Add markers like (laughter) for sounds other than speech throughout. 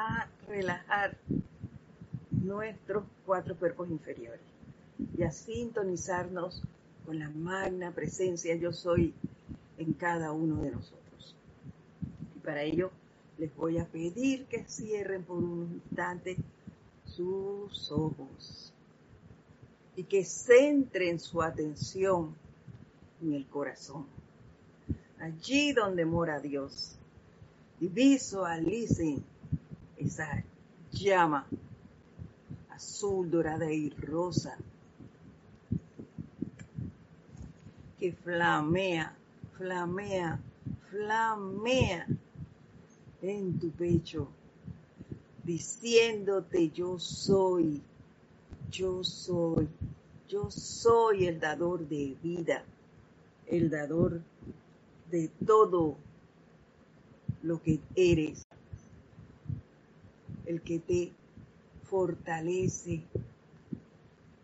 a relajar nuestros cuatro cuerpos inferiores y a sintonizarnos con la magna presencia yo soy en cada uno de nosotros. Y para ello les voy a pedir que cierren por un instante sus ojos y que centren su atención en el corazón, allí donde mora Dios, y visualicen esa llama azul, dorada y rosa que flamea, flamea, flamea en tu pecho, diciéndote yo soy, yo soy, yo soy el dador de vida, el dador de todo lo que eres, el que te fortalece,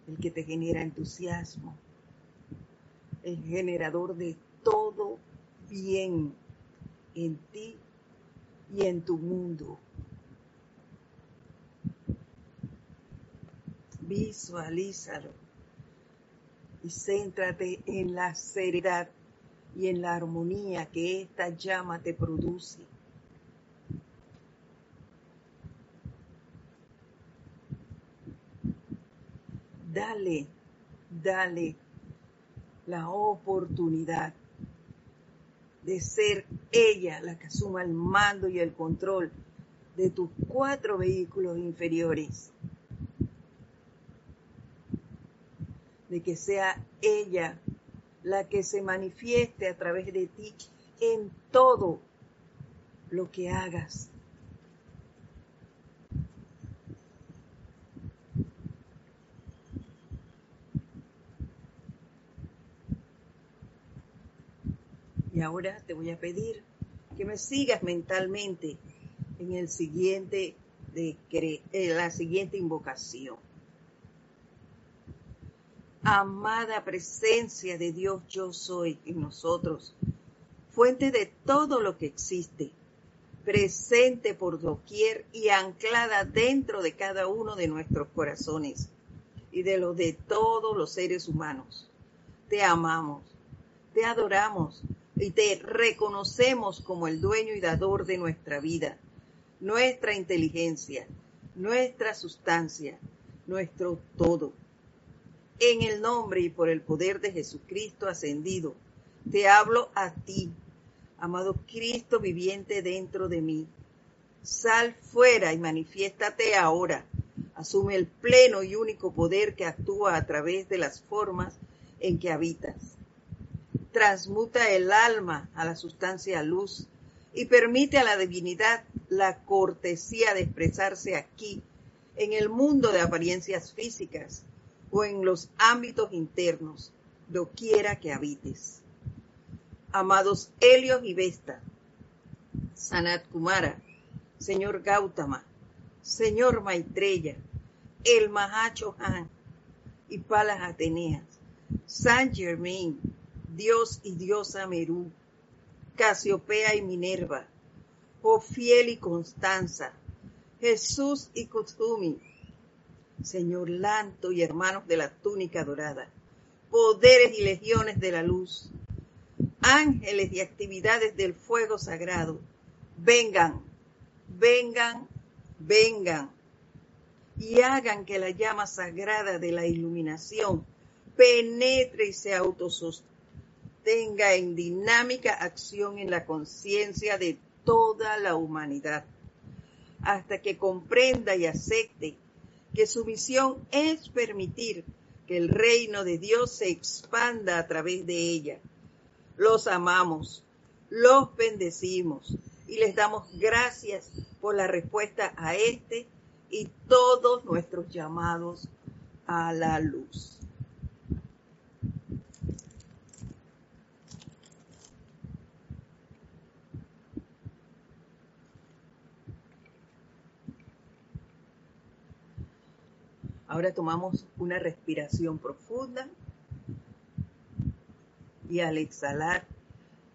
el que te genera entusiasmo, el generador de todo bien en ti y en tu mundo. Visualízalo y céntrate en la seriedad y en la armonía que esta llama te produce. Dale, dale la oportunidad de ser ella la que asuma el mando y el control de tus cuatro vehículos inferiores. De que sea ella la que se manifieste a través de ti en todo lo que hagas. Ahora te voy a pedir que me sigas mentalmente en siguiente en la siguiente invocación. Amada presencia de Dios, yo soy en nosotros, fuente de todo lo que existe, presente por doquier y anclada dentro de cada uno de nuestros corazones y de los de todos los seres humanos. Te amamos, te adoramos, y te reconocemos como el dueño y dador de nuestra vida, nuestra inteligencia, nuestra sustancia, nuestro todo. En el nombre y por el poder de Jesucristo ascendido, te hablo a ti, amado Cristo viviente dentro de mí. Sal fuera y manifiéstate ahora. Asume el pleno y único poder que actúa a través de las formas en que habitas transmuta el alma a la sustancia luz y permite a la divinidad la cortesía de expresarse aquí, en el mundo de apariencias físicas o en los ámbitos internos, doquiera que habites. Amados Helios y Vesta, Sanat Kumara, Señor Gautama, Señor Maitreya, el Mahacho Han y Palas Ateneas, San Germain, Dios y diosa Merú, Casiopea y Minerva, Ofiel y Constanza, Jesús y Kuzumi, Señor Lanto y hermanos de la túnica dorada, poderes y legiones de la luz, ángeles y actividades del fuego sagrado, vengan, vengan, vengan y hagan que la llama sagrada de la iluminación penetre y se autosostenga tenga en dinámica acción en la conciencia de toda la humanidad, hasta que comprenda y acepte que su misión es permitir que el reino de Dios se expanda a través de ella. Los amamos, los bendecimos y les damos gracias por la respuesta a este y todos nuestros llamados a la luz. Ahora tomamos una respiración profunda y al exhalar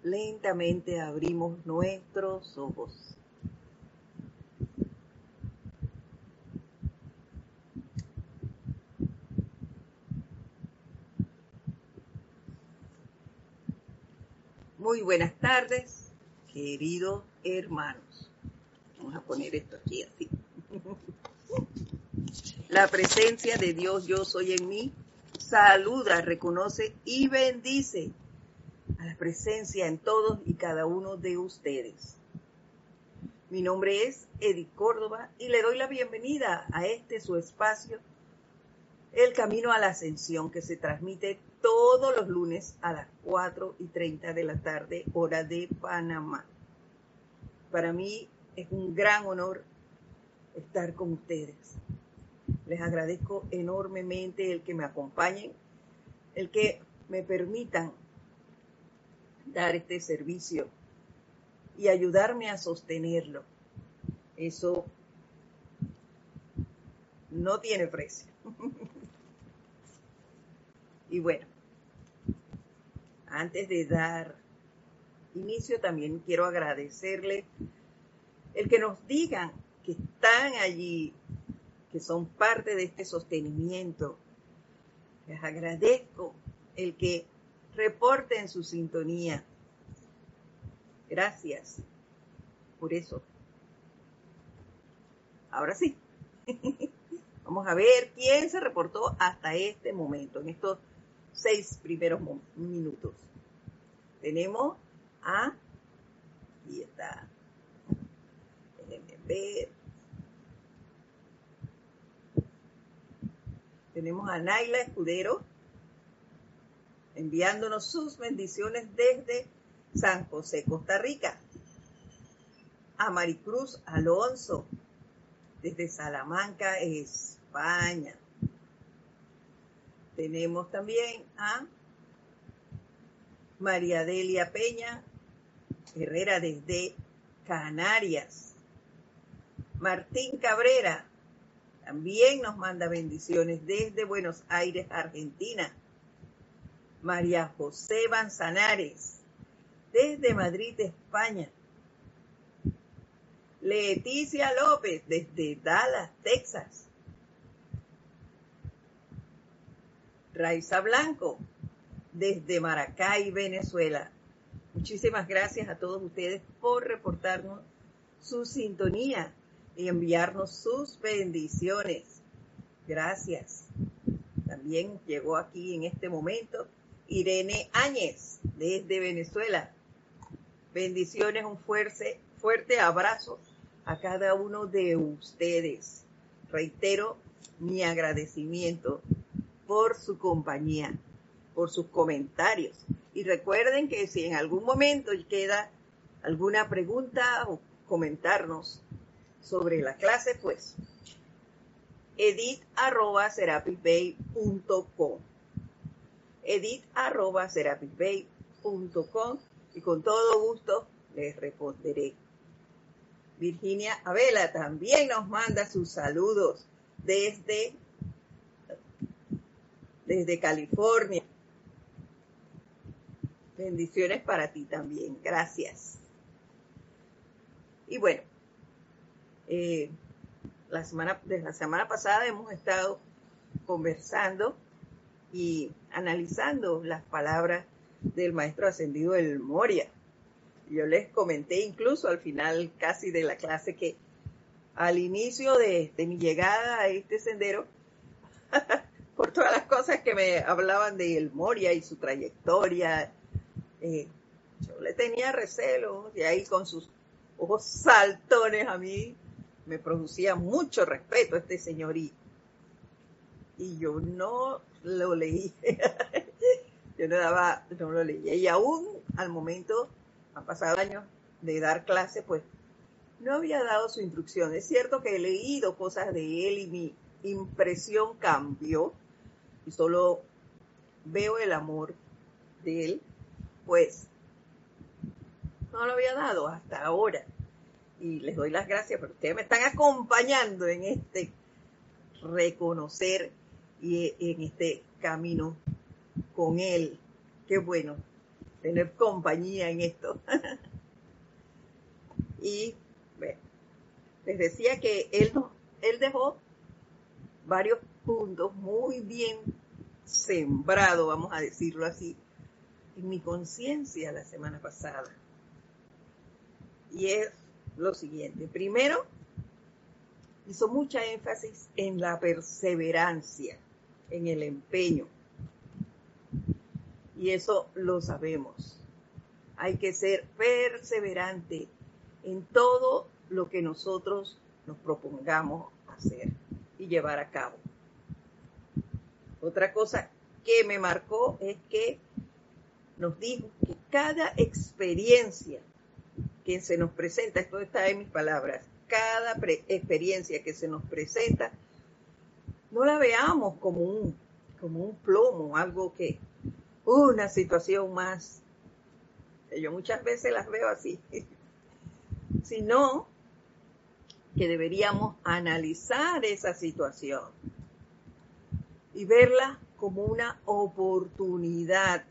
lentamente abrimos nuestros ojos. Muy buenas tardes, queridos hermanos. Vamos a poner esto aquí así. La presencia de Dios, yo soy en mí, saluda, reconoce y bendice a la presencia en todos y cada uno de ustedes. Mi nombre es Edith Córdoba y le doy la bienvenida a este su espacio, El Camino a la Ascensión, que se transmite todos los lunes a las 4 y 30 de la tarde, hora de Panamá. Para mí es un gran honor estar con ustedes. Les agradezco enormemente el que me acompañen, el que me permitan dar este servicio y ayudarme a sostenerlo. Eso no tiene precio. (laughs) y bueno, antes de dar inicio, también quiero agradecerle el que nos digan que están allí, que son parte de este sostenimiento. Les agradezco el que reporten su sintonía. Gracias por eso. Ahora sí. (laughs) Vamos a ver quién se reportó hasta este momento, en estos seis primeros minutos. Tenemos a... y está. Déjenme ver. Tenemos a Naila Escudero enviándonos sus bendiciones desde San José, Costa Rica. A Maricruz Alonso, desde Salamanca, España. Tenemos también a María Delia Peña Herrera desde Canarias. Mantín Cabrera también nos manda bendiciones desde Buenos Aires, Argentina. María José Manzanares desde Madrid, España. Leticia López desde Dallas, Texas. Raiza Blanco desde Maracay, Venezuela. Muchísimas gracias a todos ustedes por reportarnos su sintonía y enviarnos sus bendiciones. Gracias. También llegó aquí en este momento Irene Áñez desde Venezuela. Bendiciones, un fuerte, fuerte abrazo a cada uno de ustedes. Reitero mi agradecimiento por su compañía, por sus comentarios. Y recuerden que si en algún momento queda alguna pregunta o comentarnos sobre la clase, pues edit.com edit.com y con todo gusto les responderé. Virginia Abela también nos manda sus saludos desde, desde California. Bendiciones para ti también. Gracias. Y bueno, eh, la semana, desde la semana pasada hemos estado conversando y analizando las palabras del maestro ascendido del Moria. Yo les comenté incluso al final casi de la clase que al inicio de, mi llegada a este sendero, (laughs) por todas las cosas que me hablaban de el Moria y su trayectoria, eh, yo le tenía recelo y ahí con sus ojos saltones a mí me producía mucho respeto este señor y yo no lo leí. (laughs) Yo no daba, no lo leía. Y aún al momento, han pasado años de dar clase, pues no había dado su instrucción. Es cierto que he leído cosas de él y mi impresión cambió y solo veo el amor de él, pues no lo había dado hasta ahora. Y les doy las gracias porque ustedes me están acompañando en este reconocer y en este camino con Él. Qué bueno tener compañía en esto. (laughs) y bueno, les decía que él, él dejó varios puntos muy bien sembrados, vamos a decirlo así, en mi conciencia la semana pasada. Y es lo siguiente. Primero, hizo mucha énfasis en la perseverancia, en el empeño. Y eso lo sabemos. Hay que ser perseverante en todo lo que nosotros nos propongamos hacer y llevar a cabo. Otra cosa que me marcó es que nos dijo que cada experiencia que se nos presenta, esto está en mis palabras, cada experiencia que se nos presenta, no la veamos como un, como un plomo, algo que, una situación más. Yo muchas veces las veo así, (laughs) sino que deberíamos analizar esa situación y verla como una oportunidad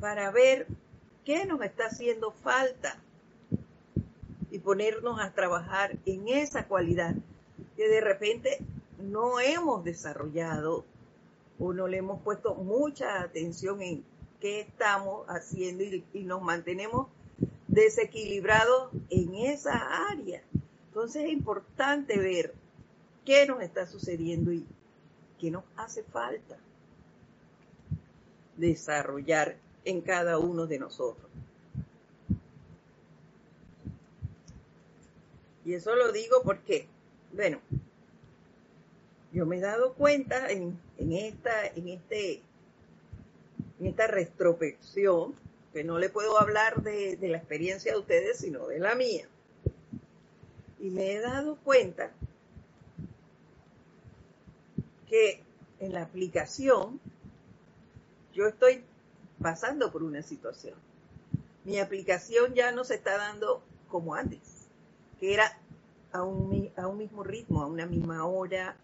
para ver qué nos está haciendo falta y ponernos a trabajar en esa cualidad que de repente no hemos desarrollado o no le hemos puesto mucha atención en qué estamos haciendo y, nos mantenemos desequilibrados en esa área. Entonces es importante ver qué nos está sucediendo y qué nos hace falta desarrollar en cada uno de nosotros. Y eso lo digo porque, bueno, yo me he dado cuenta en, esta, en, este, en esta retrospección, que no le puedo hablar de, de la experiencia de ustedes, sino de la mía. Y me he dado cuenta que en la aplicación yo estoy pasando por una situación. Mi aplicación ya no se está dando como antes, que era a un, mismo ritmo, a una misma hora,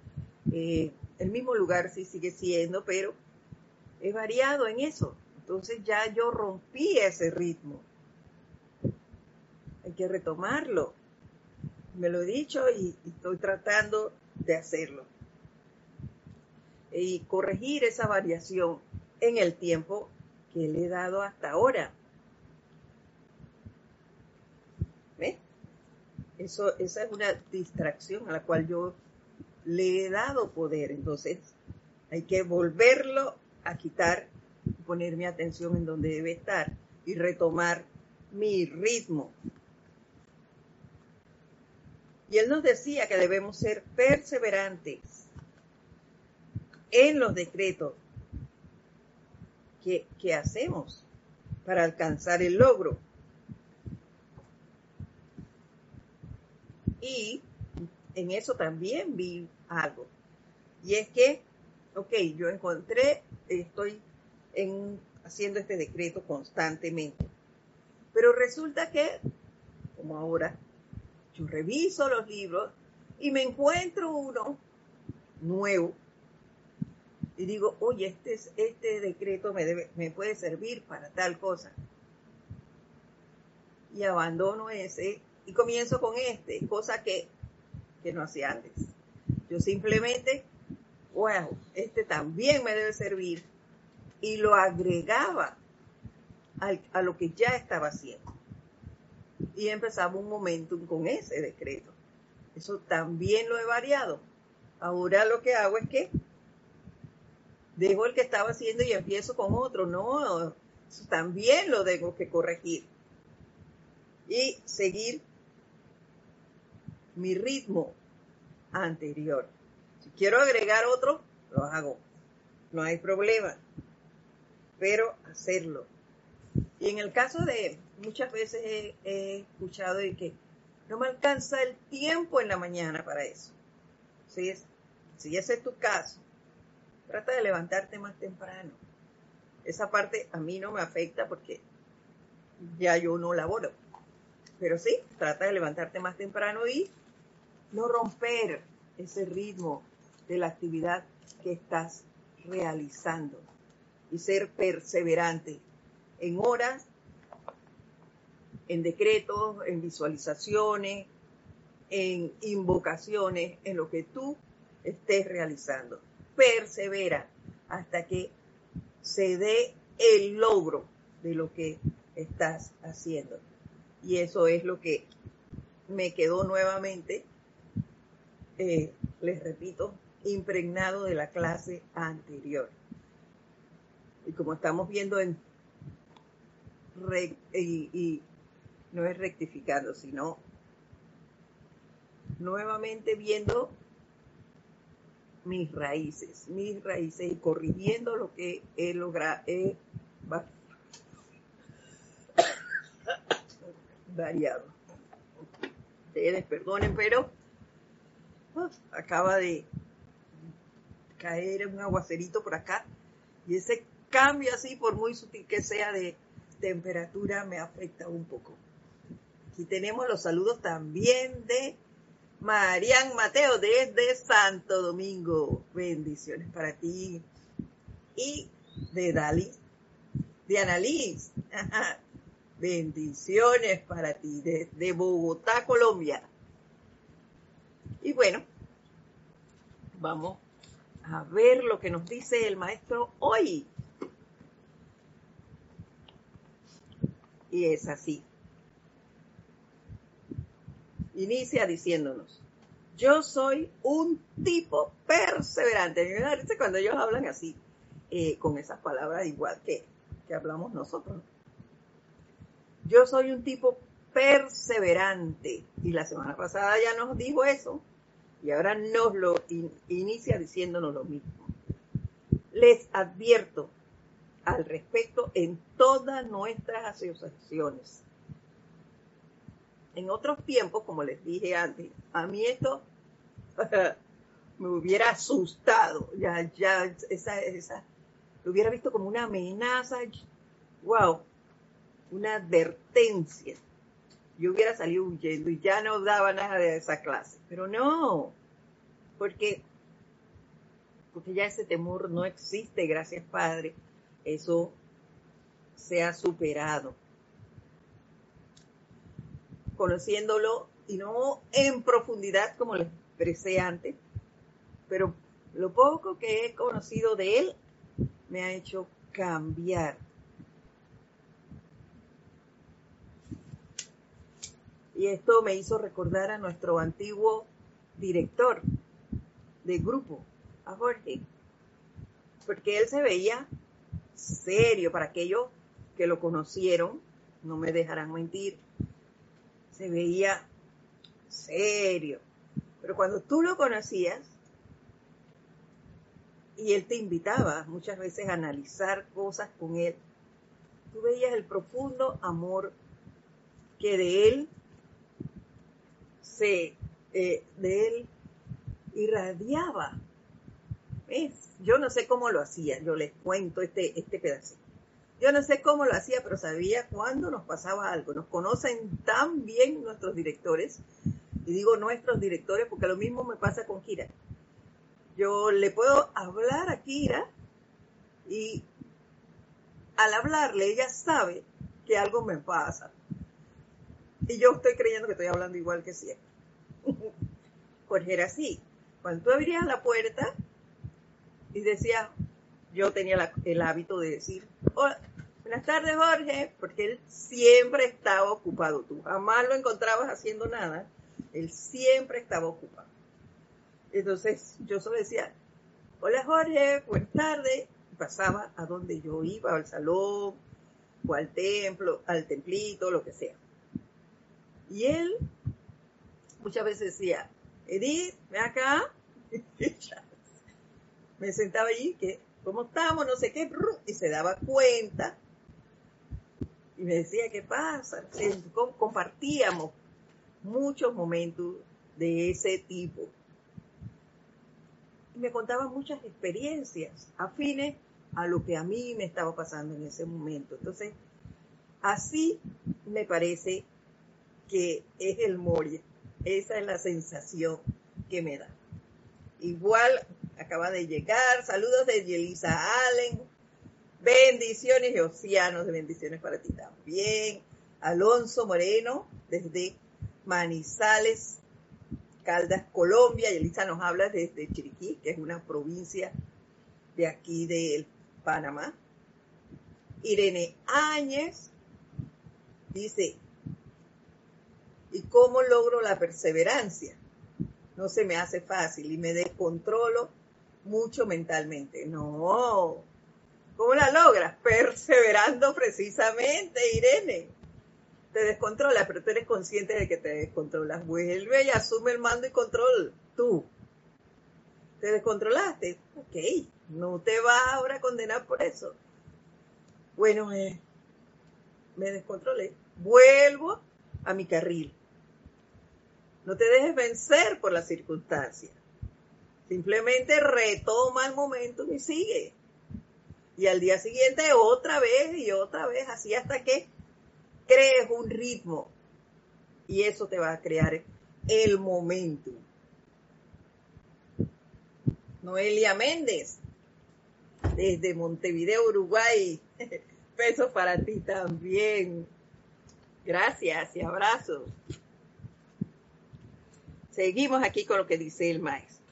eh, el mismo lugar sí sigue siendo, pero he variado en eso. Entonces ya yo rompí ese ritmo. Hay que retomarlo. Me lo he dicho y estoy tratando de hacerlo. Y corregir esa variación en el tiempo que le he dado hasta ahora. ¿Ves? Eso, esa es una distracción a la cual yo le he dado poder. Entonces, hay que volverlo a quitar, poner mi atención en donde debe estar y retomar mi ritmo. Y él nos decía que debemos ser perseverantes en los decretos ¿qué, hacemos para alcanzar el logro? Y en eso también vi algo. Y es que, ok, yo encontré, estoy en, haciendo este decreto constantemente. Pero resulta que, como ahora, yo reviso los libros y me encuentro uno nuevo y digo, oye, este, este decreto me, me puede servir para tal cosa. Y abandono ese y comienzo con este, cosa que, que no hacía antes. Yo simplemente, wow, este también me debe servir. Y lo agregaba a lo que ya estaba haciendo. Y empezaba un momentum con ese decreto. Eso también lo he variado. Ahora lo que hago es que dejo el que estaba haciendo y empiezo con otro. No, también lo tengo que corregir. Y seguir mi ritmo anterior. Si quiero agregar otro, lo hago. No hay problema. Pero hacerlo. Y en el caso de, muchas veces he, escuchado de que no me alcanza el tiempo en la mañana para eso. Si, es, si ese es tu caso, Trata de levantarte más temprano. Esa parte a mí no me afecta porque ya yo no laboro. Pero sí, trata de levantarte más temprano y no romper ese ritmo de la actividad que estás realizando y ser perseverante en horas, en decretos, en visualizaciones, en invocaciones, en lo que tú estés realizando persevera hasta que se dé el logro de lo que estás haciendo. Y eso es lo que me quedó nuevamente, eh, les repito, impregnado de la clase anterior. Y como estamos viendo en y, no es rectificando, sino nuevamente viendo mis raíces, mis raíces y corrigiendo lo que he logrado, he (coughs) variado. Ustedes perdonen, pero acaba de caer un aguacerito por acá y ese cambio así, por muy sutil que sea de temperatura, me afecta un poco. Aquí tenemos los saludos también de Marian Mateo desde Santo Domingo. Bendiciones para ti. Y de Dali, de Annalise. (laughs) Bendiciones para ti desde Bogotá, Colombia. Y bueno, vamos a ver lo que nos dice el maestro hoy. Y es así. Inicia diciéndonos, yo soy un tipo perseverante. Me da cuando ellos hablan así, eh, con esas palabras igual que, que hablamos nosotros. Yo soy un tipo perseverante. Y la semana pasada ya nos dijo eso. Y ahora nos lo inicia diciéndonos lo mismo. Les advierto al respecto en todas nuestras asociaciones. En otros tiempos, como les dije antes, a mí esto (laughs) me hubiera asustado. Ya, ya, esa, esa, lo hubiera visto como una amenaza. Wow, una advertencia. Yo hubiera salido huyendo y ya no daba nada de esa clase. Pero no, porque, porque ya ese temor no existe, gracias Padre. Eso se ha superado. Conociéndolo y no en profundidad como les expresé antes, pero lo poco que he conocido de él me ha hecho cambiar Esto me hizo recordar a nuestro antiguo director de grupo, a Jorge, porque él se veía serio para aquellos que lo conocieron, no me dejarán mentir, se veía serio. Pero cuando tú lo conocías y él te invitaba muchas veces a analizar cosas con él, tú veías el profundo amor que de él eh, de él irradiaba. Yo no sé cómo lo hacía, yo les cuento este, este pedacito. Yo no sé cómo lo hacía, pero sabía cuándo nos pasaba algo. Nos conocen tan bien nuestros directores, y digo nuestros directores porque lo mismo me pasa con Kira. Yo le puedo hablar a Kira y al hablarle ella sabe que algo me pasa. Y yo estoy creyendo que estoy hablando igual que siempre. (laughs) Jorge era así. Cuando tú abrías la puerta y decía, yo tenía el hábito de decir, Hola, buenas tardes Jorge, porque él siempre estaba ocupado. Tú jamás lo encontrabas haciendo nada. Él siempre estaba ocupado. Entonces yo solo decía, hola Jorge, buenas tardes. pasaba a donde yo iba, al salón, o al templo, al templito, lo que sea. Y él muchas veces decía, Edith, ven acá. (laughs) me sentaba allí, que, ¿cómo estamos? No sé qué, y se daba cuenta. Y me decía, ¿qué pasa? Compartíamos muchos momentos de ese tipo. Y me contaba muchas experiencias afines a lo que a mí me estaba pasando en ese momento. Entonces, así me parece que es el Moria. Esa es la sensación que me da. Igual acaba de llegar. Saludos de Yelisa Allen. Bendiciones y océanos de bendiciones para ti también. Alonso Moreno desde Manizales, Caldas, Colombia. Yelisa nos habla desde Chiriquí, que es una provincia de aquí de Panamá. Irene Áñez dice, ¿y cómo logro la perseverancia? No se me hace fácil y me descontrolo mucho mentalmente. No. ¿Cómo la logras? Perseverando precisamente, Irene. Te descontrolas, pero tú eres consciente de que te descontrolas. Vuelve y asume el mando y control tú. ¿Te descontrolaste? Ok, no te vas ahora a condenar por eso. Bueno, me descontrolé. Vuelvo a mi carril. No te dejes vencer por las circunstancias. Simplemente retoma el momento y sigue. Y al día siguiente otra vez y otra vez, así hasta que crees un ritmo. Y eso te va a crear el momento. Noelia Méndez, desde Montevideo, Uruguay. (laughs) Besos para ti también. Gracias y abrazos. Seguimos aquí con lo que dice el maestro.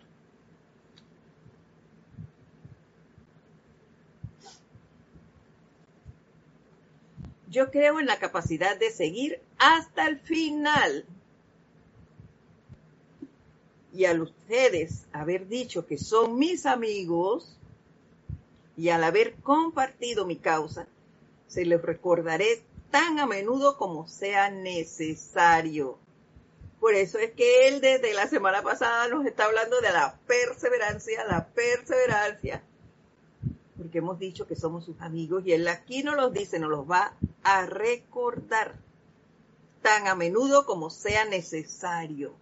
Yo creo en la capacidad de seguir hasta el final. Y al ustedes haber dicho que son mis amigos y al haber compartido mi causa, se les recordaré tan a menudo como sea necesario. Por eso es que él desde la semana pasada nos está hablando de la perseverancia, la perseverancia, porque hemos dicho que somos sus amigos y él aquí nos los dice, nos los va a recordar tan a menudo como sea necesario,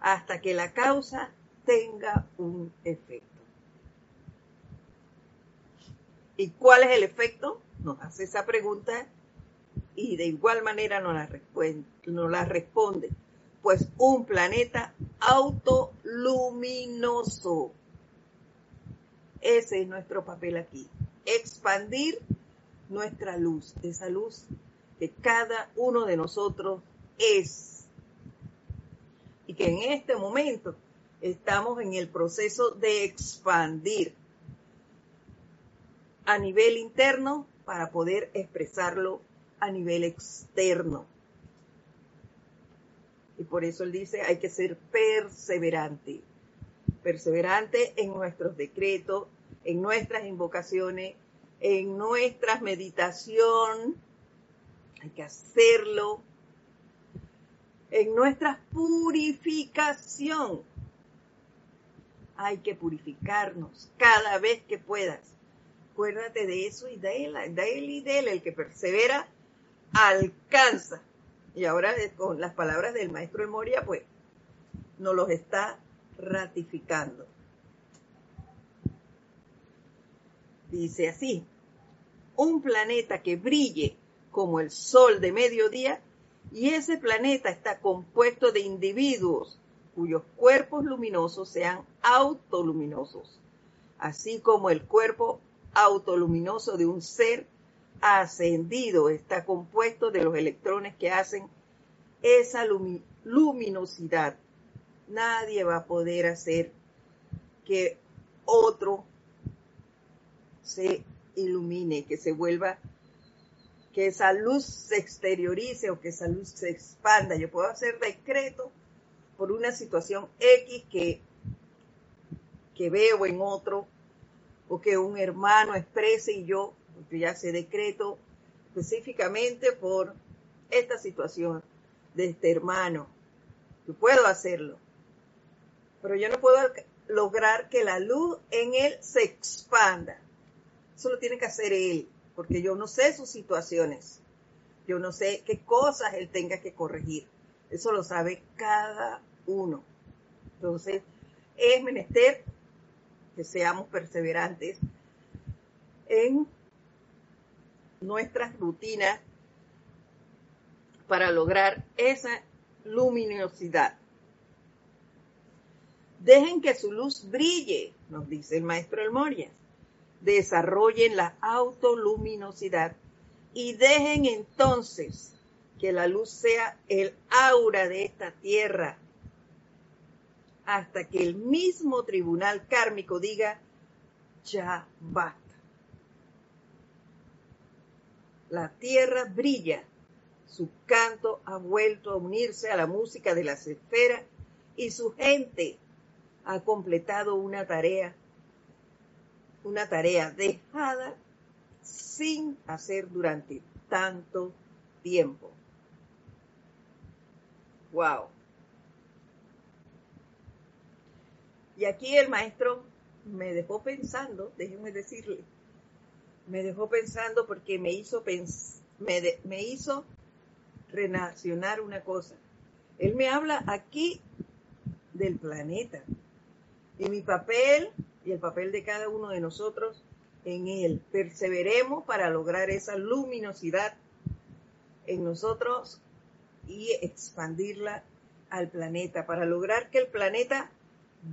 hasta que la causa tenga un efecto. ¿Y cuál es el efecto? Nos hace esa pregunta y de igual manera nos la, responde, la responde. Pues un planeta autoluminoso. Ese es nuestro papel aquí. Expandir nuestra luz, esa luz que cada uno de nosotros es. Y que en este momento estamos en el proceso de expandir a nivel interno para poder expresarlo a nivel externo. Y por eso él dice, hay que ser perseverante. Perseverante en nuestros decretos, en nuestras invocaciones, en nuestras meditación. Hay que hacerlo. En nuestra purificación. Hay que purificarnos cada vez que puedas. Acuérdate de eso y de él, de él y de él. El que persevera alcanza. Y ahora con las palabras del maestro de Moria, pues nos los está ratificando. Dice así, un planeta que brille como el sol de mediodía y ese planeta está compuesto de individuos cuyos cuerpos luminosos sean autoluminosos, así como el cuerpo autoluminoso de un ser ascendido está compuesto de los electrones que hacen esa luminosidad. Nadie va a poder hacer que otro se ilumine, que se vuelva, que esa luz se exteriorice o que esa luz se expanda. Yo puedo hacer decreto por una situación X que, que veo en otro o que un hermano exprese y yo porque ya se decreto específicamente por esta situación de este hermano. Yo puedo hacerlo, pero yo no puedo lograr que la luz en él se expanda. Eso lo tiene que hacer él, porque yo no sé sus situaciones. Yo no sé qué cosas él tenga que corregir. Eso lo sabe cada uno. Entonces, es menester que seamos perseverantes en nuestras rutinas para lograr esa luminosidad. Dejen que su luz brille, nos dice el maestro El Moria. Desarrollen la autoluminosidad y dejen entonces que la luz sea el aura de esta tierra hasta que el mismo tribunal kármico diga, ya basta La tierra brilla. Su canto ha vuelto a unirse a la música de las esferas y su gente ha completado una tarea, una tarea dejada sin hacer durante tanto tiempo. Wow. Y aquí el maestro me dejó pensando, déjenme decirle, me dejó pensando porque me hizo, me, me hizo relacionar una cosa. Él me habla aquí del planeta y mi papel y el papel de cada uno de nosotros en él. Perseveremos para lograr esa luminosidad en nosotros y expandirla al planeta, para lograr que el planeta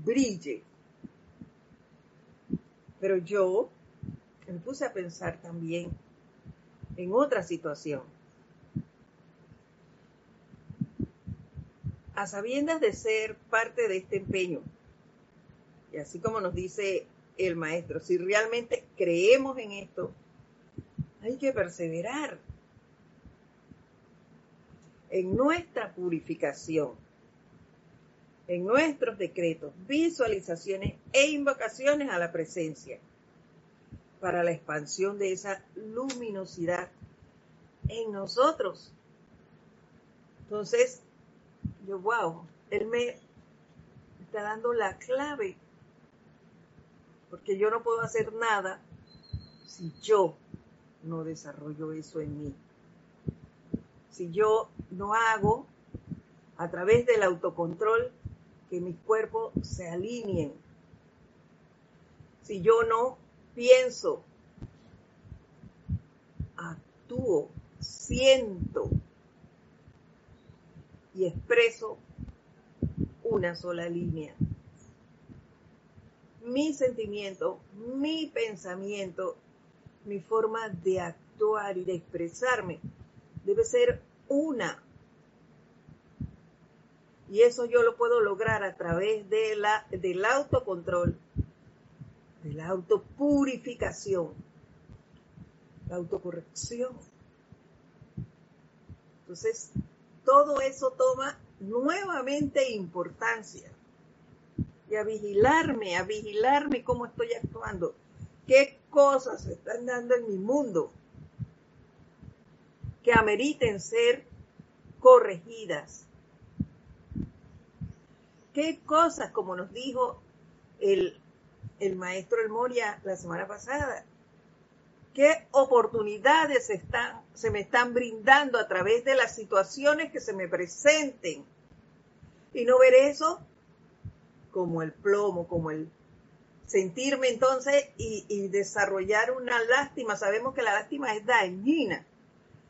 brille. Pero yo me puse a pensar también en otra situación. A sabiendas de ser parte de este empeño, y así como nos dice el maestro, si realmente creemos en esto, hay que perseverar en nuestra purificación, en nuestros decretos, visualizaciones e invocaciones a la presencia para la expansión de esa luminosidad en nosotros. Entonces, yo, wow, él me está dando la clave, porque yo no puedo hacer nada si yo no desarrollo eso en mí. Si yo no hago a través del autocontrol que mis cuerpos se alineen. Si yo no pienso, actúo, siento y expreso una sola línea. Mi sentimiento, mi pensamiento, mi forma de actuar y de expresarme debe ser una. Y eso yo lo puedo lograr a través de la, del autocontrol de la autopurificación, la autocorrección. Entonces, todo eso toma nuevamente importancia. Y a vigilarme, a vigilarme cómo estoy actuando, qué cosas se están dando en mi mundo que ameriten ser corregidas. ¿Qué cosas, como nos dijo el el maestro El Moria la semana pasada. ¿Qué oportunidades están, se me están brindando a través de las situaciones que se me presenten? Y no ver eso como el plomo, como el sentirme entonces y, y desarrollar una lástima. Sabemos que la lástima es dañina.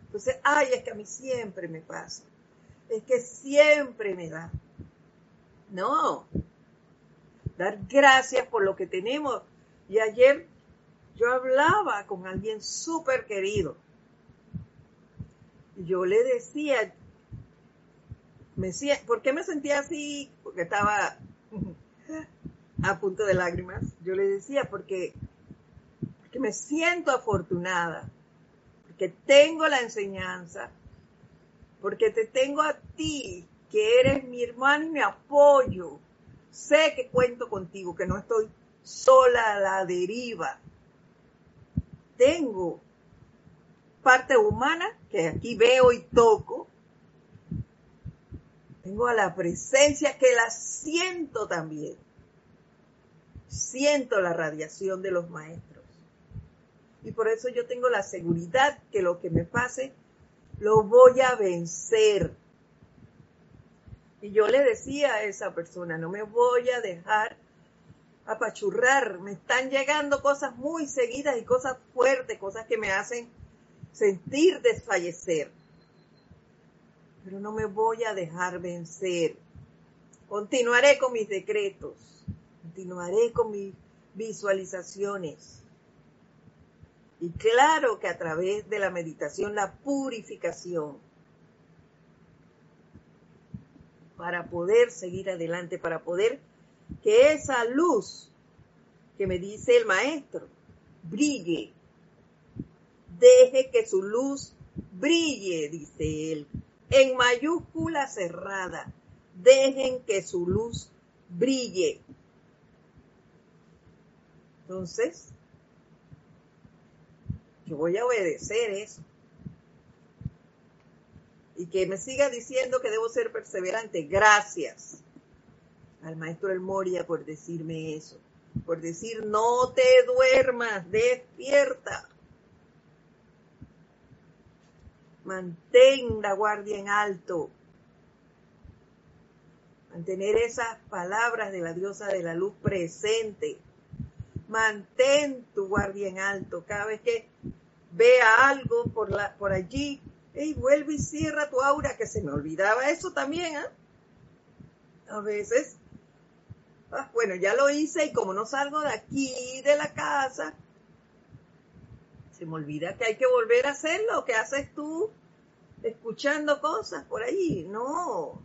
Entonces, ay, es que a mí siempre me pasa. Es que siempre me da. No, dar gracias por lo que tenemos. Y ayer yo hablaba con alguien súper querido. Y yo le decía, me decía, ¿por qué me sentía así? Porque estaba (laughs) a punto de lágrimas. Yo le decía, porque, porque me siento afortunada, porque tengo la enseñanza, porque te tengo a ti, que eres mi hermano y mi apoyo, Sé que cuento contigo, que no estoy sola a la deriva. Tengo parte humana que aquí veo y toco. Tengo a la presencia que la siento también. Siento la radiación de los maestros. Y por eso yo tengo la seguridad que lo que me pase, lo voy a vencer. Y yo le decía a esa persona, no me voy a dejar apachurrar, me están llegando cosas muy seguidas y cosas fuertes, cosas que me hacen sentir desfallecer. Pero no me voy a dejar vencer. Continuaré con mis decretos, continuaré con mis visualizaciones. Y claro que a través de la meditación, la purificación, para poder seguir adelante, para poder que esa luz que me dice el maestro brille, deje que su luz brille, dice él, en mayúscula cerrada. Dejen que su luz brille. Entonces, yo voy a obedecer eso. Y que me siga diciendo que debo ser perseverante. Gracias al maestro El Moria por decirme eso. Por decir, no te duermas, despierta. Mantén la guardia en alto. Mantener esas palabras de la diosa de la luz presente. Mantén tu guardia en alto. Cada vez que vea algo por, la, por allí, y vuelve y cierra tu aura, que se me olvidaba eso también, ¿ah? A veces, ah, bueno, ya lo hice y como no salgo de aquí, de la casa, se me olvida que hay que volver a hacerlo. ¿Qué haces tú escuchando cosas por ahí? No.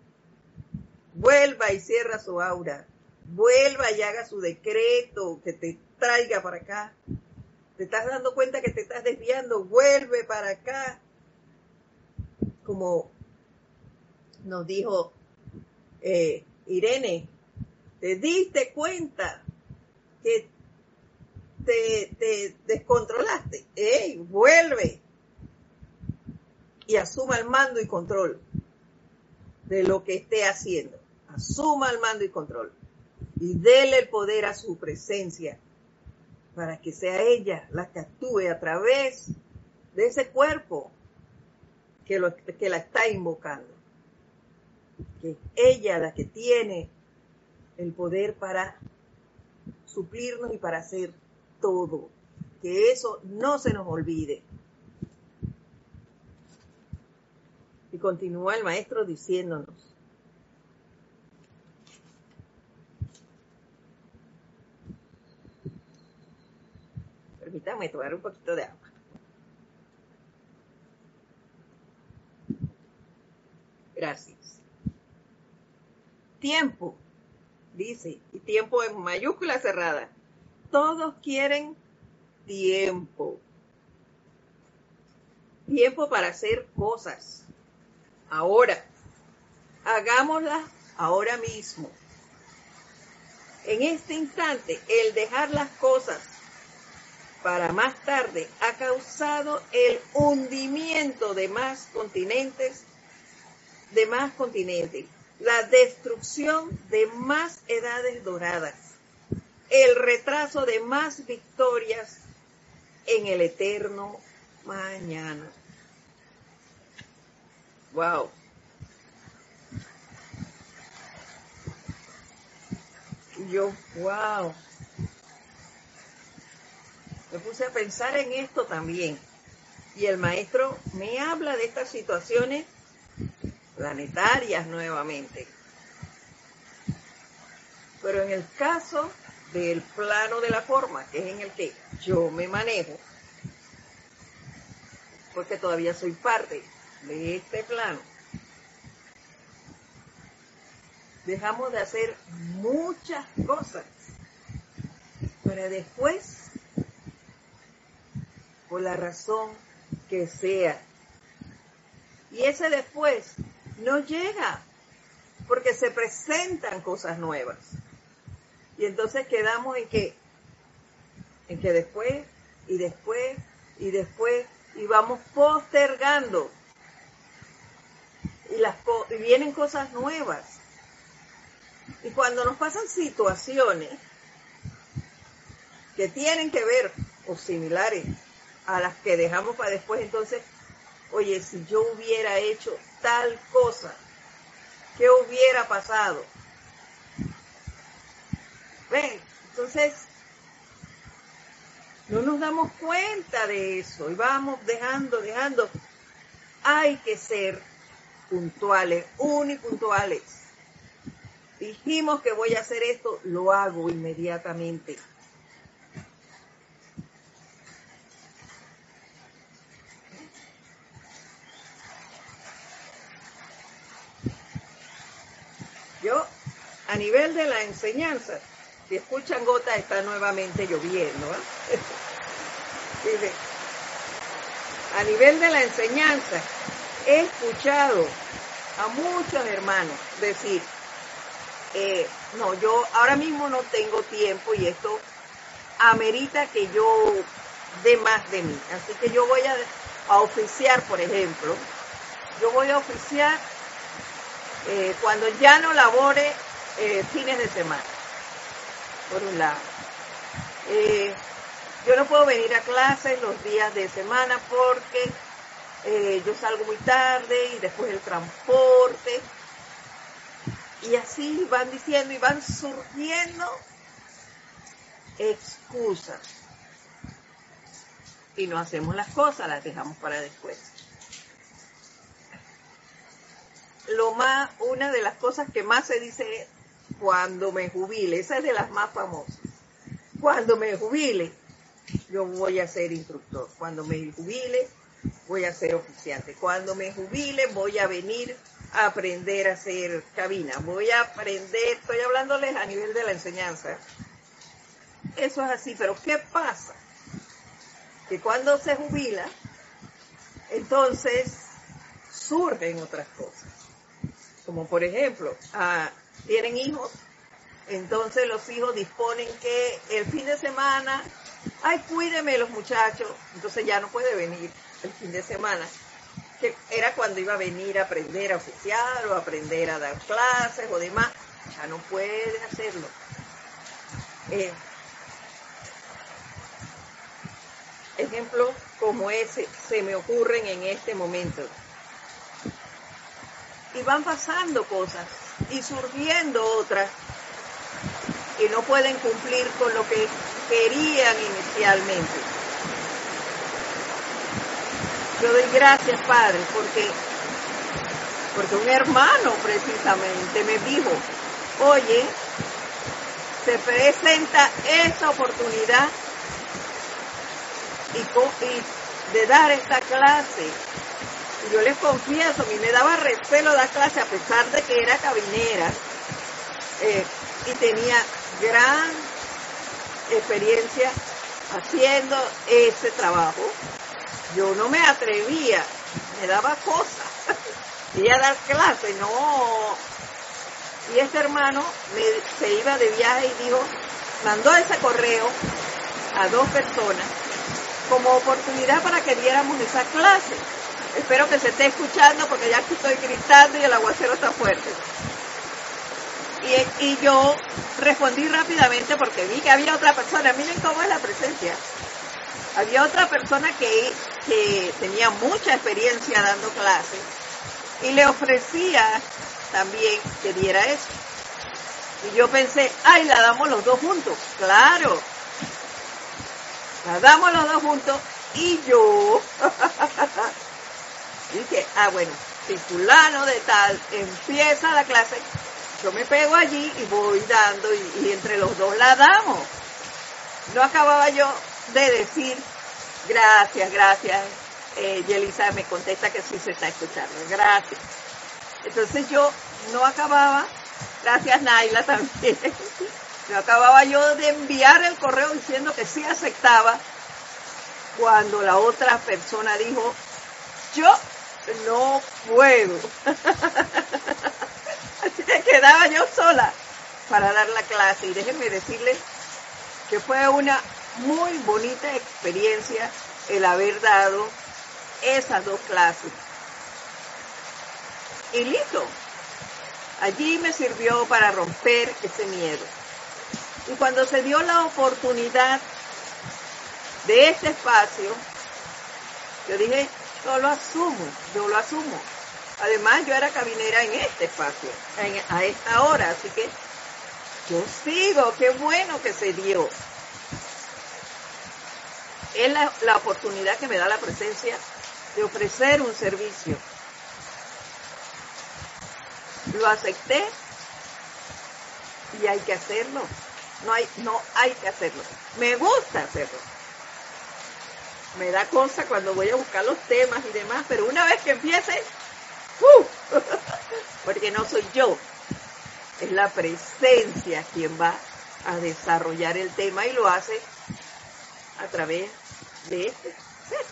Vuelva y cierra su aura. Vuelva y haga su decreto que te traiga para acá. Te estás dando cuenta que te estás desviando. Vuelve para acá. Como nos dijo eh, Irene, te diste cuenta que te, descontrolaste. ¡Ey! Vuelve. Y asuma el mando y control de lo que esté haciendo. Asuma el mando y control. Y dele el poder a su presencia para que sea ella la que actúe a través de ese cuerpo que, la está invocando. Que es ella la que tiene el poder para suplirnos y para hacer todo. Que eso no se nos olvide. Y continúa el maestro diciéndonos. Permítame tomar un poquito de agua. Gracias. Tiempo, dice, y tiempo en mayúscula cerrada todos quieren tiempo. Tiempo para hacer cosas. Ahora. Hagámoslas ahora mismo. En este instante, el dejar las cosas para más tarde ha causado el hundimiento de más continentes, de más continentes, la destrucción de más edades doradas el retraso de más victorias en el eterno mañana. Wow. Yo, wow. Me puse a pensar en esto también. Y el maestro me habla de estas situaciones planetarias nuevamente. Pero en el caso del plano de la forma, que es en el que yo me manejo, porque todavía soy parte de este plano, dejamos de hacer muchas cosas para después, por la razón que sea. Y ese después no llega porque se presentan cosas nuevas. Y entonces quedamos en que, en que después y después y después y vamos postergando. Y, las, y vienen cosas nuevas. Y cuando nos pasan situaciones que tienen que ver o similares a las que dejamos para después, entonces, oye, si yo hubiera hecho tal cosa, ¿qué hubiera pasado? ¿Ven? Entonces, no nos damos cuenta de eso y vamos dejando, dejando. Hay que ser puntuales, unipuntuales. Dijimos que voy a hacer esto, lo hago inmediatamente. Yo, a nivel de la enseñanza, si escuchan gotas, está nuevamente lloviendo. (laughs) ¿eh? a nivel de la enseñanza, he escuchado a muchos hermanos decir, eh, no, yo ahora mismo no tengo tiempo y esto amerita que yo dé más de mí. Así que yo voy a, oficiar, por ejemplo, yo voy a oficiar eh, cuando ya no labore eh, fines de semana, por un lado. yo no puedo venir a clases los días de semana porque yo salgo muy tarde y después el transporte y así van diciendo y van surgiendo excusas. Y no hacemos las cosas, las dejamos para después. Lo más, una de las cosas que más se dice cuando me jubile, esa es de las más famosas. Cuando me jubile, yo voy a ser instructor. Cuando me jubile, voy a ser oficiante. Cuando me jubile, voy a venir aprender a hacer cabina, voy a aprender, estoy hablándoles a nivel de la enseñanza. Eso es así, pero ¿qué pasa? Que cuando se jubila, entonces surgen otras cosas. Como por ejemplo, ah, tienen hijos, entonces los hijos disponen que el fin de semana, ay, cuídeme los muchachos, entonces ya no puede venir el fin de semana que era cuando iba a venir a aprender a oficiar o aprender a dar clases o demás. Ya no puede hacerlo. Eh, ejemplos como ese se me ocurren en este momento. Y van pasando cosas y surgiendo otras que no pueden cumplir con lo que querían inicialmente. Yo doy gracias, Padre, porque, porque un hermano precisamente me dijo, oye, se presenta esa oportunidad y, de dar esta clase. Yo les confieso, a mí me daba recelo dar clase a pesar de que era cabinera eh, y tenía gran experiencia haciendo ese trabajo yo no me atrevía, me daba cosas. (laughs) y a dar clase, no. Y este hermano se iba de viaje y dijo, mandó ese correo a dos personas como oportunidad para que diéramos esa clase. Espero que se esté escuchando porque ya estoy gritando y el aguacero está fuerte. Y, y, yo respondí rápidamente porque vi que había otra persona. Miren cómo es la presencia. Había otra persona que, tenía mucha experiencia dando clases y le ofrecía también que diera eso. Y yo pensé, ay, la damos los dos juntos. Claro, la damos los dos juntos y yo (laughs) (laughs) dije, ah, bueno, si fulano de tal empieza la clase, yo me pego allí y voy dando y entre los dos la damos. No acababa yo de decir, gracias, gracias. Eh, Yelisa me contesta que sí se está escuchando, gracias. Entonces yo no acababa, gracias Naila (laughs) también, no acababa yo de enviar el correo diciendo que sí aceptaba cuando la otra persona dijo, yo no puedo. (laughs) Quedaba yo sola para dar la clase y déjenme decirles que fue una muy bonita experiencia el haber dado esas dos clases. Y listo. Allí me sirvió para romper ese miedo. Y cuando se dio la oportunidad de este espacio, yo dije, yo lo asumo, yo lo asumo. Además, yo era cabinera en este espacio, a esta hora, así que yo sigo, qué bueno que se dio es la, oportunidad que me da la presencia de ofrecer un servicio. Lo acepté y hay que hacerlo. No hay, no hay que hacerlo. Me gusta hacerlo. Me da cosa cuando voy a buscar los temas y demás, pero una vez que empiece, ¡uh! (laughs) porque no soy yo, es la presencia quien va a desarrollar el tema y lo hace a través de este ser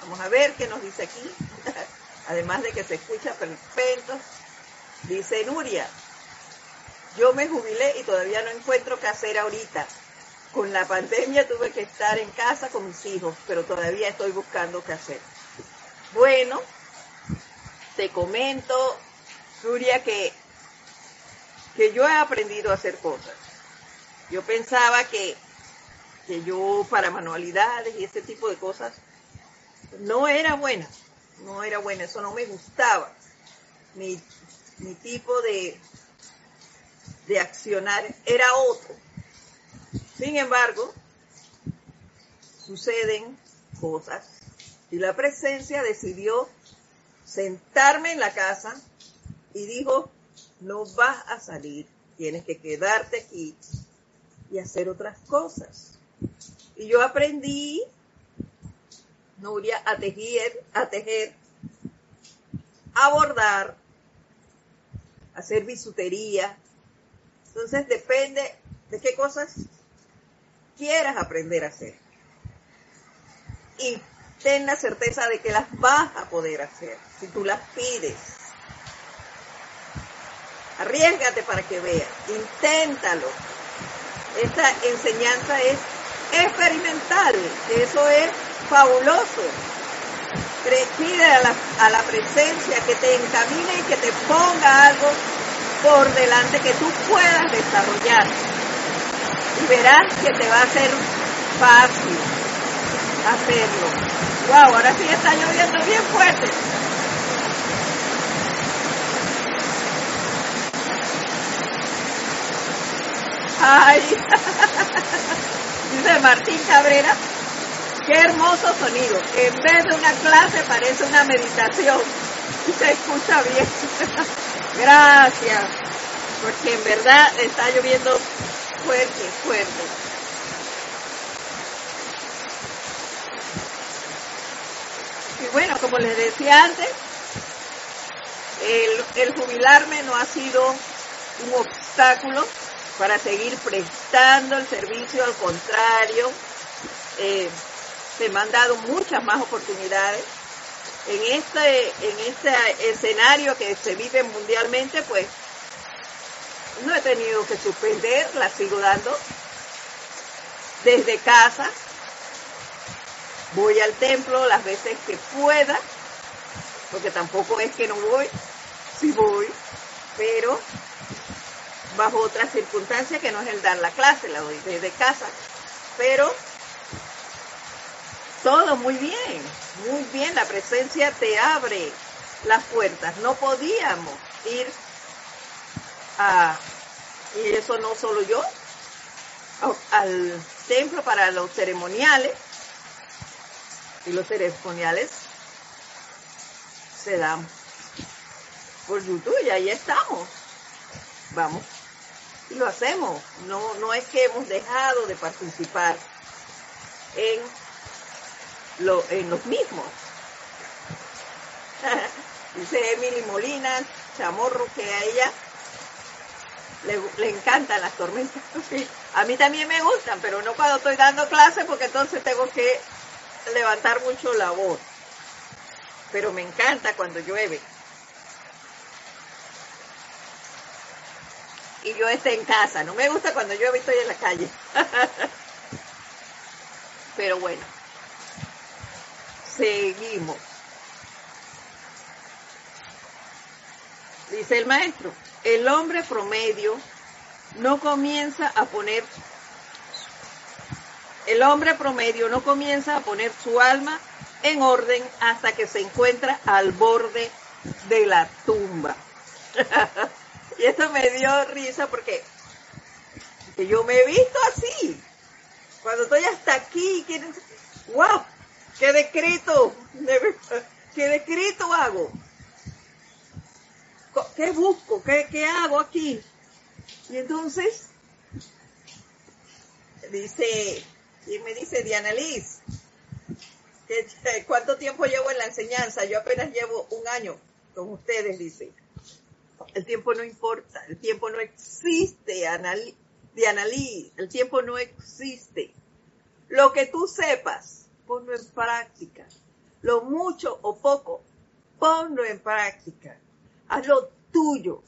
Vamos a ver qué nos dice aquí. (laughs) Además de que se escucha perfecto. Dice Nuria, yo me jubilé y todavía no encuentro qué hacer ahorita. Con la pandemia tuve que estar en casa con mis hijos, pero todavía estoy buscando qué hacer. Bueno, te comento, Nuria, que, que yo he aprendido a hacer cosas. Yo pensaba que, que yo para manualidades y ese tipo de cosas no era buena, no era buena, eso no me gustaba. Mi, mi tipo de, de accionar era otro. Sin embargo, suceden cosas y la presencia decidió sentarme en la casa y dijo, no vas a salir, tienes que quedarte aquí y hacer otras cosas. Y yo aprendí, Nuria, a tejer, a tejer, a bordar, a hacer bisutería. Entonces depende de qué cosas quieras aprender a hacer. Y ten la certeza de que las vas a poder hacer si tú las pides. Arriesgate para que veas, inténtalo. Esta enseñanza es experimental, eso es fabuloso. Pide a la, a la presencia que te encamine y que te ponga algo por delante que tú puedas desarrollar. Y verás que te va a ser fácil hacerlo. Wow, ahora sí está lloviendo bien fuerte. Ay, (laughs) dice Martín Cabrera, qué hermoso sonido. En vez de una clase parece una meditación y se escucha bien. (laughs) Gracias, porque en verdad está lloviendo fuerte, fuerte. Y bueno, como les decía antes, el, jubilarme no ha sido un obstáculo para seguir prestando el servicio, al contrario, eh, me han dado muchas más oportunidades. En este, en este escenario que se vive mundialmente, pues no he tenido que suspender, la sigo dando desde casa, Voy al templo las veces que pueda, porque tampoco es que no voy, sí voy, pero bajo otras circunstancias que no es el dar la clase, la doy desde casa. Pero todo muy bien, muy bien, la presencia te abre las puertas. No podíamos ir a, y eso no solo yo, al templo para los ceremoniales, y los ceremoniales se dan por YouTube y ahí estamos. Vamos. Y lo hacemos. No, no es que hemos dejado de participar en, lo, en los mismos. (laughs) Dice Emily Molina, chamorro, que a ella le, encantan las tormentas. (laughs) A mí también me gustan, pero no cuando estoy dando clases porque entonces tengo que levantar mucho la voz, pero me encanta cuando llueve. Y yo esté en casa, no me gusta cuando llueve y estoy en la calle. (laughs) pero bueno, seguimos. Dice el maestro, el hombre promedio no comienza a poner el hombre promedio no comienza a poner su alma en orden hasta que se encuentra al borde de la tumba. (laughs) y esto me dio risa porque yo me he visto así. Cuando estoy hasta aquí, ¡wow! ¿Qué decreto? ¿Qué decreto hago? ¿Qué busco? ¿Qué, qué hago aquí? Y entonces, dice y me dice Diana Liz, ¿cuánto tiempo llevo en la enseñanza? Yo apenas llevo un año con ustedes, dice. El tiempo no importa, el tiempo no existe, Diana Liz, el tiempo no existe. Lo que tú sepas, ponlo en práctica. lo mucho o poco, ponlo en práctica. Hazlo tuyo.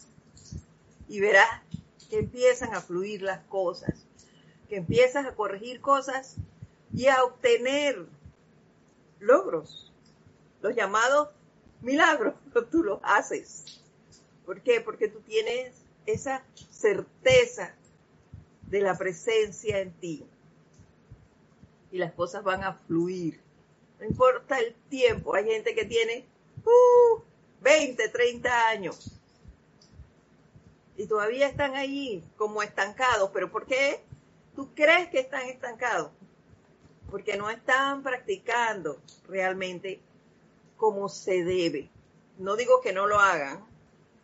Y verás que empiezan a fluir las cosas, que empiezas a corregir cosas y a obtener logros, los llamados milagros, (laughs) tú los haces. ¿Por qué? Porque tú tienes esa certeza de la presencia en ti. Y las cosas van a fluir. No importa el tiempo. Hay gente que tiene uh, 20, 30 años. Y todavía están ahí como estancados. ¿Pero por qué tú crees que están estancados? Porque no están practicando realmente como se debe. No digo que no lo hagan,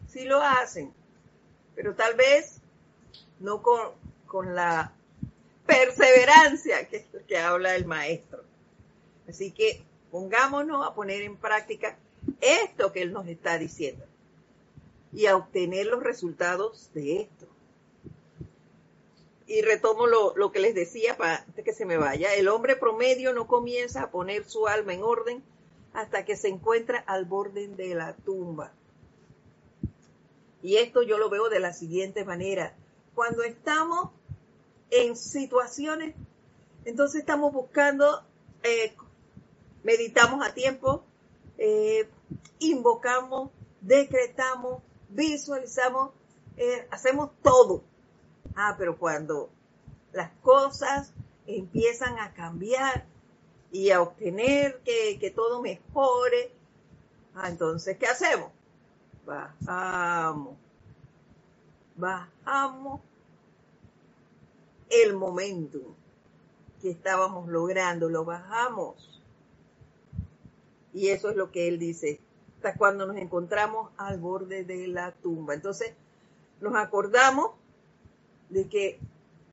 sí lo hacen, pero tal vez no con, con la perseverancia que que habla el maestro. Así que pongámonos a poner en práctica esto que él nos está diciendo y a obtener los resultados de esto. Y retomo lo, lo que les decía para que se me vaya. El hombre promedio no comienza a poner su alma en orden hasta que se encuentra al borde de la tumba. Y esto yo lo veo de la siguiente manera. Cuando estamos en situaciones, entonces estamos buscando, eh, meditamos a tiempo, eh, invocamos, decretamos, visualizamos, eh, hacemos todo. Ah, pero cuando las cosas empiezan a cambiar, y a obtener que, todo mejore. Ah, entonces, ¿qué hacemos? Bajamos. Bajamos el momento que estábamos logrando, lo bajamos. Y eso es lo que él dice, hasta cuando nos encontramos al borde de la tumba. Entonces, nos acordamos de que,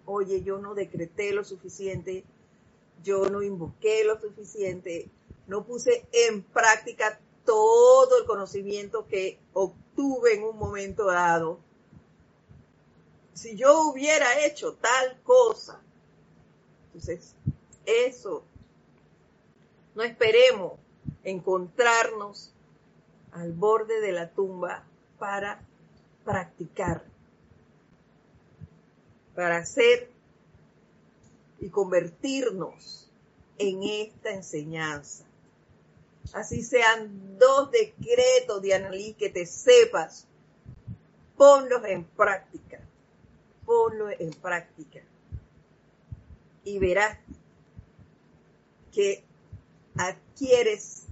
oye, yo no decreté lo suficiente, yo no invoqué lo suficiente, no puse en práctica todo el conocimiento que obtuve en un momento dado. Si yo hubiera hecho tal cosa, entonces eso, no esperemos encontrarnos al borde de la tumba para practicar, para hacer y convertirnos en esta enseñanza. Así sean dos decretos de Annalí que te sepas, ponlos en práctica, ponlos en práctica. Y verás que adquieres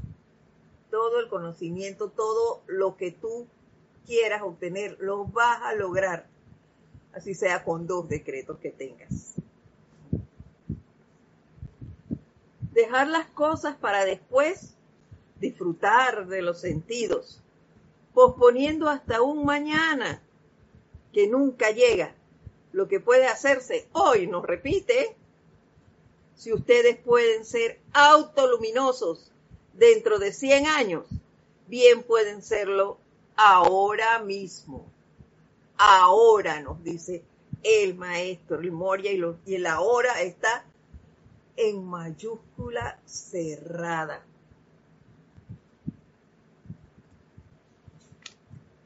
todo el conocimiento, todo lo que tú quieras obtener, lo vas a lograr, así sea con dos decretos que tengas. dejar las cosas para después disfrutar de los sentidos, posponiendo hasta un mañana que nunca llega. Lo que puede hacerse hoy, nos repite, si ustedes pueden ser autoluminosos dentro de 100 años, bien pueden serlo ahora mismo. Ahora nos dice el maestro, el Moria, y, y el ahora está en mayúscula cerrada.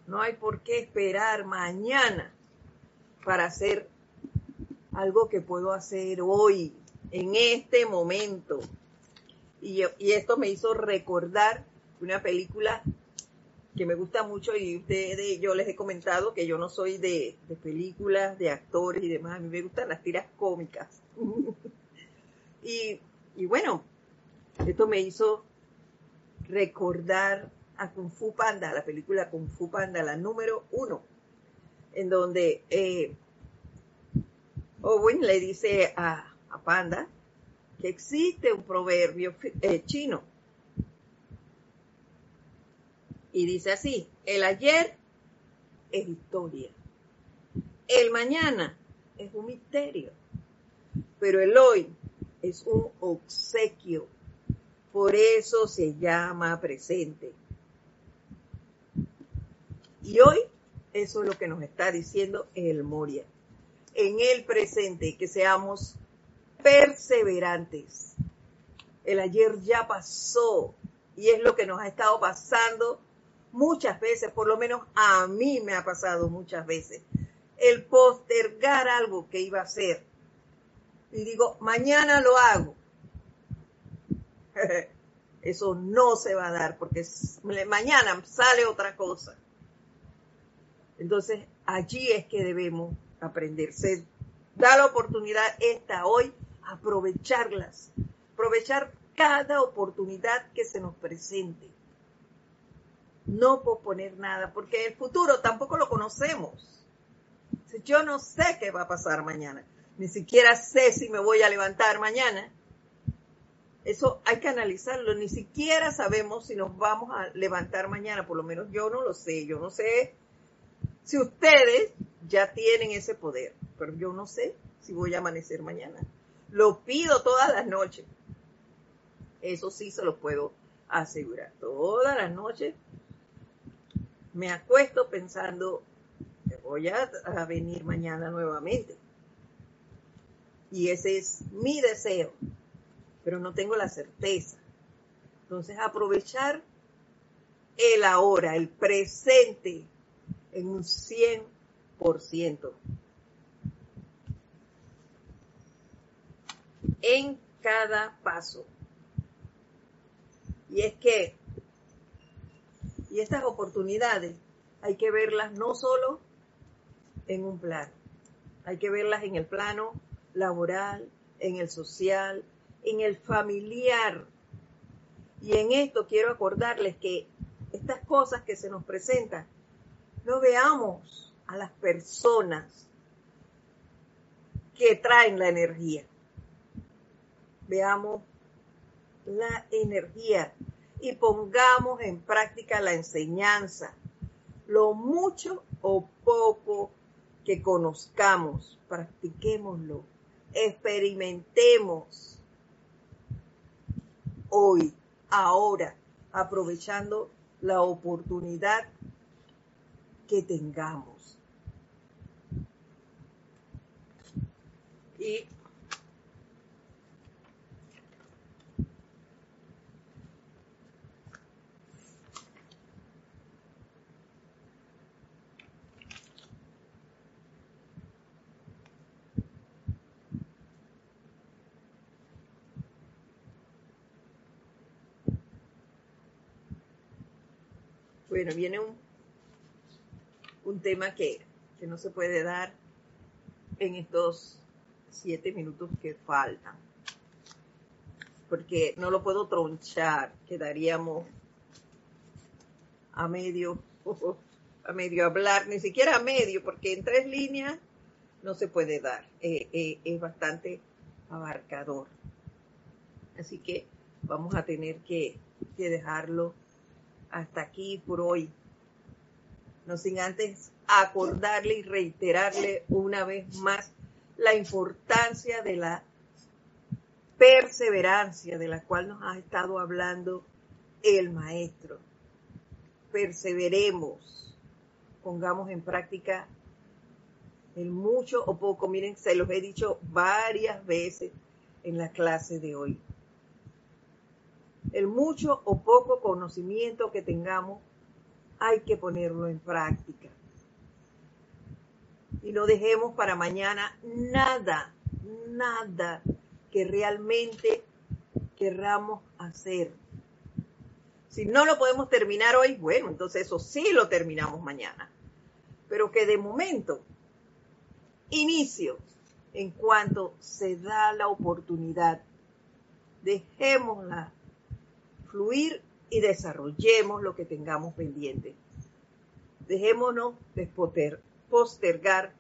No hay por qué esperar mañana para hacer algo que puedo hacer hoy, en este momento. Y, esto me hizo recordar una película que me gusta mucho y ustedes, yo les he comentado que yo no soy de, de películas, de actores y demás, a mí me gustan las tiras cómicas. (laughs) Y, bueno, esto me hizo recordar a Kung Fu Panda, la película Kung Fu Panda, la número uno, en donde eh, Owen le dice a, Panda existe un proverbio eh, chino. Y dice así, el ayer es historia, el mañana es un misterio, pero el hoy es un obsequio. Por eso se llama presente. Y hoy eso es lo que nos está diciendo el Moria. En el presente, que seamos perseverantes. El ayer ya pasó. Y es lo que nos ha estado pasando muchas veces, por lo menos a mí me ha pasado muchas veces. El postergar algo que iba a hacer. Y digo, mañana lo hago. (laughs) Eso no se va a dar porque mañana sale otra cosa. Entonces, allí es que debemos aprender. Se da la oportunidad esta hoy, aprovecharlas, aprovechar cada oportunidad que se nos presente. No posponer nada, porque el futuro tampoco lo conocemos. Yo no sé qué va a pasar mañana. Ni siquiera sé si me voy a levantar mañana. Eso hay que analizarlo. Ni siquiera sabemos si nos vamos a levantar mañana. Por lo menos yo no lo sé. Yo no sé si ustedes ya tienen ese poder. Pero yo no sé si voy a amanecer mañana. Lo pido todas las noches. Eso sí se lo puedo asegurar. Todas las noches me acuesto pensando que voy a, a venir mañana nuevamente. Y ese es mi deseo pero no tengo la certeza. Entonces, aprovechar el ahora, el presente, en un 100%. En cada paso. Y es que, y estas oportunidades hay que verlas no solo en un plano, hay que verlas en el plano laboral, en el social, en el familiar. Y en esto quiero acordarles que estas cosas que se nos presentan, no veamos a las personas que traen la energía. Veamos la energía y pongamos en práctica la enseñanza. Lo mucho o poco que conozcamos, practiquémoslo, experimentemos hoy, ahora, aprovechando la oportunidad que tengamos. Y Bueno, viene un, un tema que, que no se puede dar en estos siete minutos que faltan. Porque no lo puedo tronchar, quedaríamos a medio, (laughs) a medio hablar, ni siquiera a medio, porque en tres líneas no se puede dar. Eh, eh, es bastante abarcador. Así que vamos a tener que, que dejarlo hasta aquí por hoy. No sin antes acordarle y reiterarle una vez más la importancia de la perseverancia de la cual nos ha estado hablando el maestro. Perseveremos, pongamos en práctica el mucho o poco. Miren, se los he dicho varias veces en la clase de hoy el mucho o poco conocimiento que tengamos, hay que ponerlo en práctica. Y no dejemos para mañana nada, nada que realmente querramos hacer. Si no lo podemos terminar hoy, bueno, entonces eso sí lo terminamos mañana. Pero que de momento, inicio, en cuanto se da la oportunidad, dejémosla y desarrollemos lo que tengamos pendiente. Dejémonos de postergar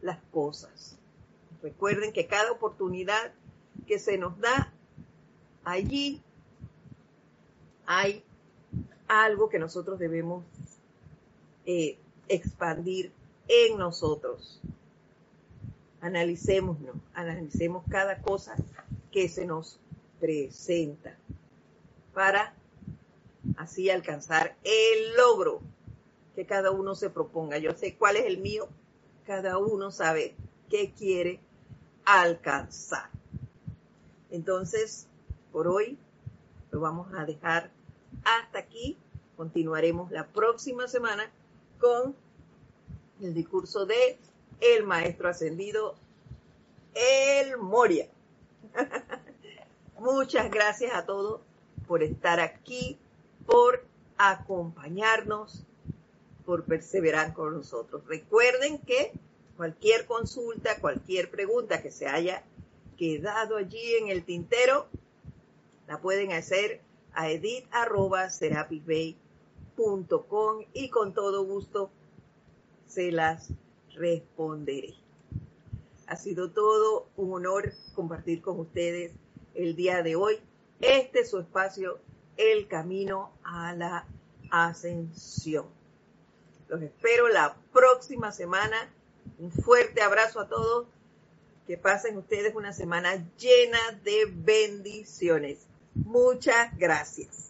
las cosas. Recuerden que cada oportunidad que se nos da allí hay algo que nosotros debemos eh, expandir en nosotros. Analicémonos, analicemos cada cosa que se nos presenta para así alcanzar el logro que cada uno se proponga. Yo sé cuál es el mío, cada uno sabe qué quiere alcanzar. Entonces, por hoy lo vamos a dejar hasta aquí. Continuaremos la próxima semana con el discurso de el maestro ascendido, el Moria. (laughs) Muchas gracias a todos por estar aquí, por acompañarnos, por perseverar con nosotros. Recuerden que cualquier consulta, cualquier pregunta que se haya quedado allí en el tintero, la pueden hacer a edit.serapisbay.com y con todo gusto se las responderé. Ha sido todo un honor compartir con ustedes el día de hoy. Este es su espacio, El Camino a la Ascensión. Los espero la próxima semana. Un fuerte abrazo a todos. Que pasen ustedes una semana llena de bendiciones. Muchas gracias.